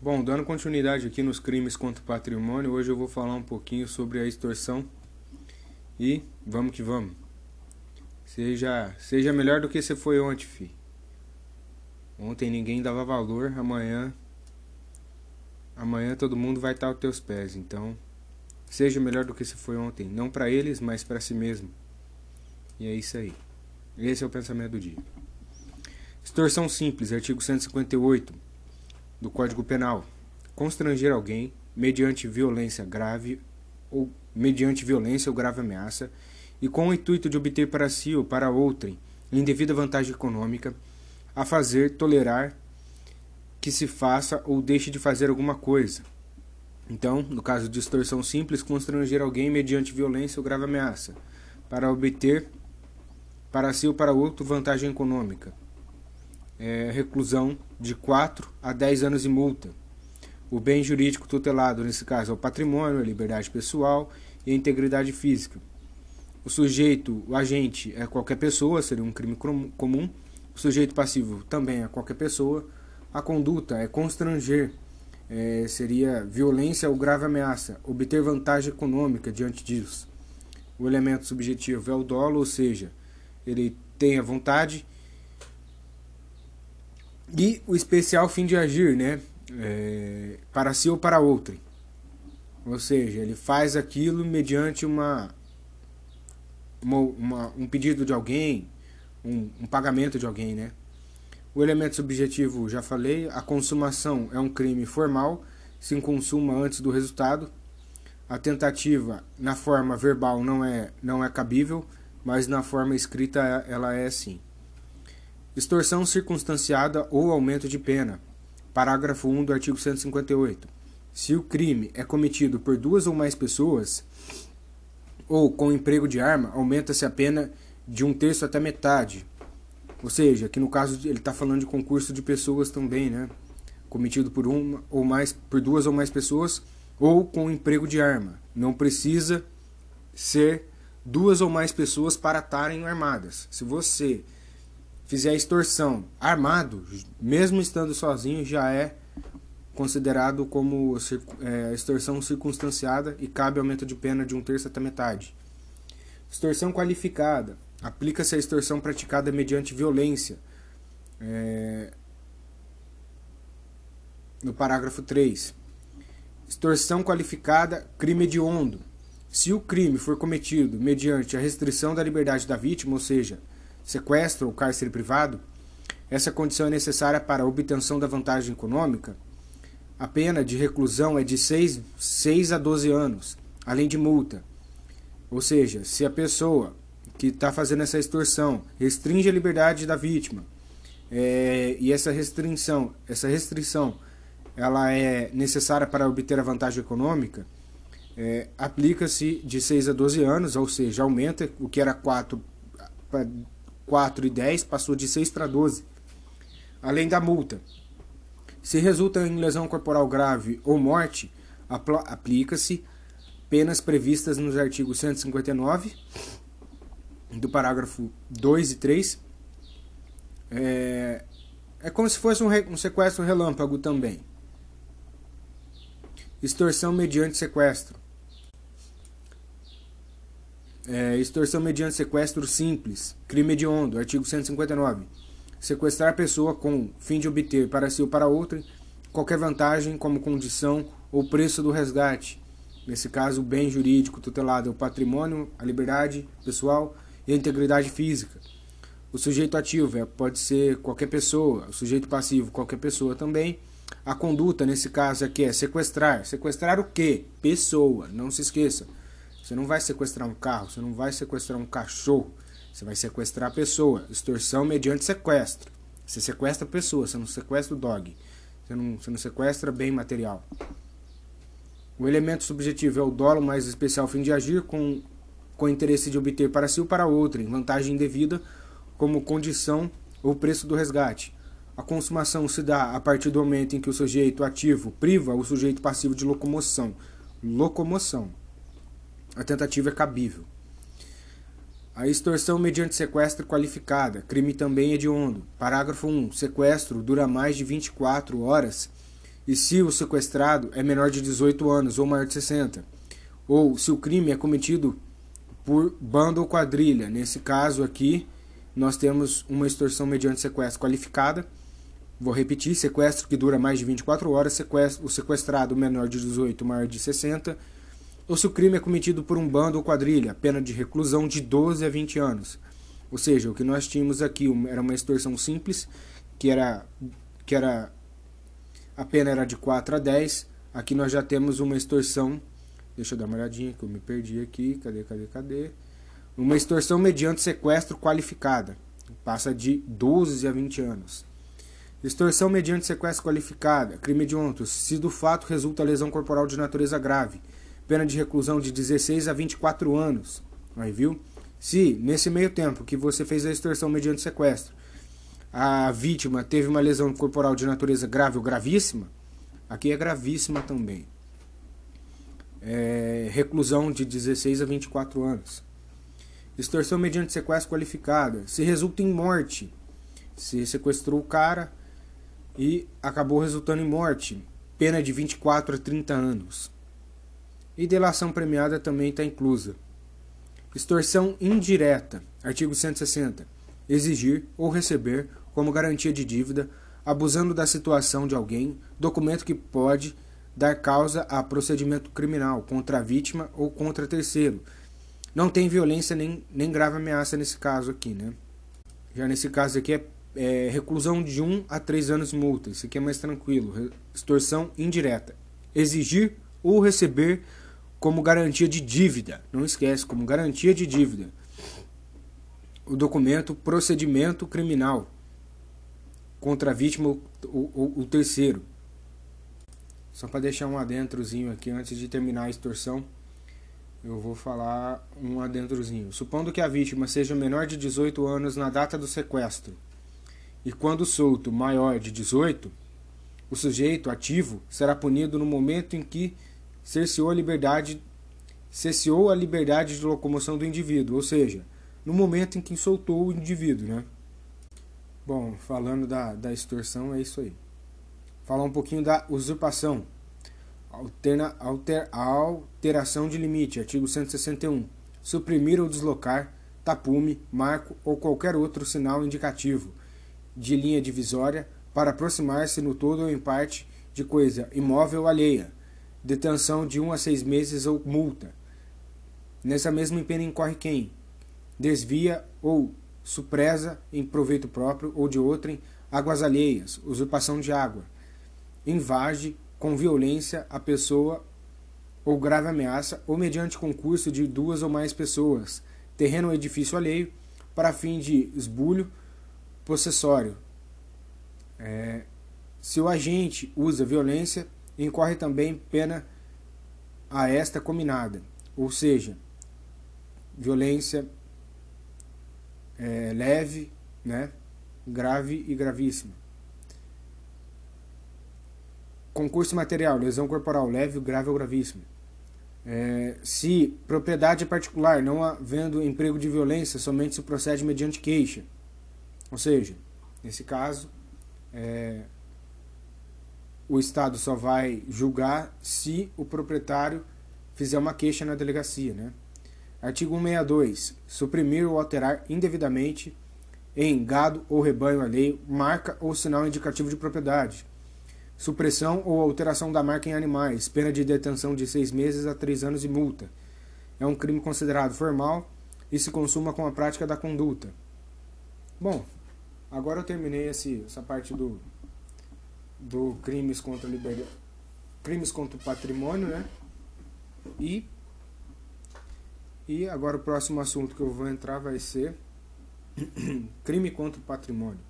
Bom, dando continuidade aqui nos crimes contra o patrimônio, hoje eu vou falar um pouquinho sobre a extorsão e vamos que vamos. Seja, seja melhor do que você foi ontem, fi. Ontem ninguém dava valor, amanhã amanhã todo mundo vai estar aos teus pés, então seja melhor do que você foi ontem, não para eles, mas para si mesmo. E é isso aí. Esse é o pensamento do dia. Extorsão simples, artigo 158 do Código Penal. Constranger alguém mediante violência grave ou mediante violência ou grave ameaça e com o intuito de obter para si ou para outrem indevida vantagem econômica a fazer tolerar que se faça ou deixe de fazer alguma coisa. Então, no caso de extorsão simples, constranger alguém mediante violência ou grave ameaça para obter para si ou para outro vantagem econômica. É, reclusão de 4 a 10 anos de multa. O bem jurídico tutelado, nesse caso, é o patrimônio, a liberdade pessoal e a integridade física. O sujeito, o agente, é qualquer pessoa, seria um crime comum. O sujeito passivo também é qualquer pessoa. A conduta é constranger, é, seria violência ou grave ameaça, obter vantagem econômica diante disso. O elemento subjetivo é o dolo, ou seja, ele tem a vontade. E o especial fim de agir, né? É, para si ou para outrem. Ou seja, ele faz aquilo mediante uma, uma, uma um pedido de alguém, um, um, pagamento de alguém, né? O elemento subjetivo, já falei, a consumação é um crime formal, se consuma antes do resultado. A tentativa na forma verbal não é, não é cabível, mas na forma escrita ela é assim. Extorsão circunstanciada ou aumento de pena. Parágrafo 1 do artigo 158. Se o crime é cometido por duas ou mais pessoas, ou com emprego de arma, aumenta-se a pena de um terço até metade. Ou seja, aqui no caso ele está falando de concurso de pessoas também, né? Cometido por uma ou mais, por duas ou mais pessoas, ou com emprego de arma. Não precisa ser duas ou mais pessoas para estarem armadas. Se você fizer extorsão armado, mesmo estando sozinho, já é considerado como é, extorsão circunstanciada e cabe aumento de pena de um terço até metade. Extorsão qualificada. Aplica-se a extorsão praticada mediante violência. É, no parágrafo 3. Extorsão qualificada, crime hediondo. Se o crime for cometido mediante a restrição da liberdade da vítima, ou seja, sequestro ou cárcere privado, essa condição é necessária para a obtenção da vantagem econômica. A pena de reclusão é de 6, 6 a 12 anos, além de multa. Ou seja, se a pessoa que está fazendo essa extorsão restringe a liberdade da vítima é, e essa restrição, essa restrição, ela é necessária para obter a vantagem econômica, é, aplica-se de 6 a 12 anos, ou seja, aumenta o que era 4, 4 e 10, passou de 6 para 12. Além da multa. Se resulta em lesão corporal grave ou morte, aplica-se penas previstas nos artigos 159, do parágrafo 2 e 3. É, é como se fosse um, um sequestro relâmpago também. Extorsão mediante sequestro é, extorsão mediante sequestro simples, crime hediondo, artigo 159. Sequestrar pessoa com fim de obter para si ou para outra qualquer vantagem como condição ou preço do resgate. Nesse caso, o bem jurídico tutelado é o patrimônio, a liberdade pessoal e a integridade física. O sujeito ativo é, pode ser qualquer pessoa, o sujeito passivo qualquer pessoa também. A conduta, nesse caso aqui, é sequestrar. Sequestrar o quê? Pessoa, não se esqueça. Você não vai sequestrar um carro, você não vai sequestrar um cachorro, você vai sequestrar a pessoa. Extorsão mediante sequestro. Você sequestra a pessoa, você não sequestra o dog. Você não, você não sequestra bem material. O elemento subjetivo é o dolo mais especial fim de agir com, com interesse de obter para si ou para outrem vantagem indevida como condição ou preço do resgate. A consumação se dá a partir do momento em que o sujeito ativo priva o sujeito passivo de locomoção. Locomoção a tentativa é cabível. A extorsão mediante sequestro qualificada, crime também hediondo. Parágrafo 1. Sequestro dura mais de 24 horas e se o sequestrado é menor de 18 anos ou maior de 60, ou se o crime é cometido por bando ou quadrilha. Nesse caso aqui, nós temos uma extorsão mediante sequestro qualificada. Vou repetir: sequestro que dura mais de 24 horas, sequestro, o sequestrado menor de 18, maior de 60, ou se o crime é cometido por um bando ou quadrilha, pena de reclusão de 12 a 20 anos. Ou seja, o que nós tínhamos aqui era uma extorsão simples, que era, que era a pena era de 4 a 10. Aqui nós já temos uma extorsão. Deixa eu dar uma olhadinha que eu me perdi aqui. Cadê, cadê, cadê? Uma extorsão mediante sequestro qualificada. Passa de 12 a 20 anos. Extorsão mediante sequestro qualificada. Crime hediondo. Se do fato resulta lesão corporal de natureza grave. Pena de reclusão de 16 a 24 anos. Aí, viu? Se, nesse meio tempo que você fez a extorsão mediante sequestro, a vítima teve uma lesão corporal de natureza grave ou gravíssima, aqui é gravíssima também. É, reclusão de 16 a 24 anos. Extorsão mediante sequestro qualificada. Se resulta em morte. Se sequestrou o cara e acabou resultando em morte. Pena de 24 a 30 anos. E delação premiada também está inclusa. Extorsão indireta. Artigo 160. Exigir ou receber como garantia de dívida, abusando da situação de alguém, documento que pode dar causa a procedimento criminal contra a vítima ou contra terceiro. Não tem violência nem, nem grave ameaça nesse caso aqui, né? Já nesse caso aqui é, é reclusão de 1 um a 3 anos multa. Isso aqui é mais tranquilo. Extorsão indireta. Exigir ou receber como garantia de dívida. Não esquece, como garantia de dívida. O documento procedimento criminal contra a vítima o, o, o terceiro. Só para deixar um adentrozinho aqui antes de terminar a extorsão, eu vou falar um adentrozinho. Supondo que a vítima seja menor de 18 anos na data do sequestro e quando solto maior de 18, o sujeito ativo será punido no momento em que cerceou a liberdade cesseou a liberdade de locomoção do indivíduo, ou seja, no momento em que soltou o indivíduo, né? Bom, falando da, da extorsão, é isso aí. Falar um pouquinho da usurpação. Alterna, alter, alteração de limite, artigo 161. Suprimir ou deslocar tapume, marco ou qualquer outro sinal indicativo de linha divisória para aproximar-se no todo ou em parte de coisa imóvel alheia. Detenção de 1 um a 6 meses ou multa. Nessa mesma pena incorre quem desvia ou supresa em proveito próprio ou de outrem, águas alheias, usurpação de água, invade com violência a pessoa ou grave ameaça, ou mediante concurso de duas ou mais pessoas, terreno ou edifício alheio, para fim de esbulho possessório. É, se o agente usa violência, incorre também pena a esta combinada, ou seja, violência é, leve, né? grave e gravíssima. Concurso material, lesão corporal leve, grave ou gravíssima. É, se propriedade particular, não havendo emprego de violência, somente se procede mediante queixa. Ou seja, nesse caso, é, o Estado só vai julgar se o proprietário fizer uma queixa na delegacia, né? Artigo 162. Suprimir ou alterar indevidamente em gado ou rebanho alheio marca ou sinal indicativo de propriedade. Supressão ou alteração da marca em animais, pena de detenção de seis meses a três anos e multa. É um crime considerado formal e se consuma com a prática da conduta. Bom, agora eu terminei esse, essa parte do, do crimes contra liberdade, crimes contra o patrimônio, né? E e agora o próximo assunto que eu vou entrar vai ser crime contra o patrimônio.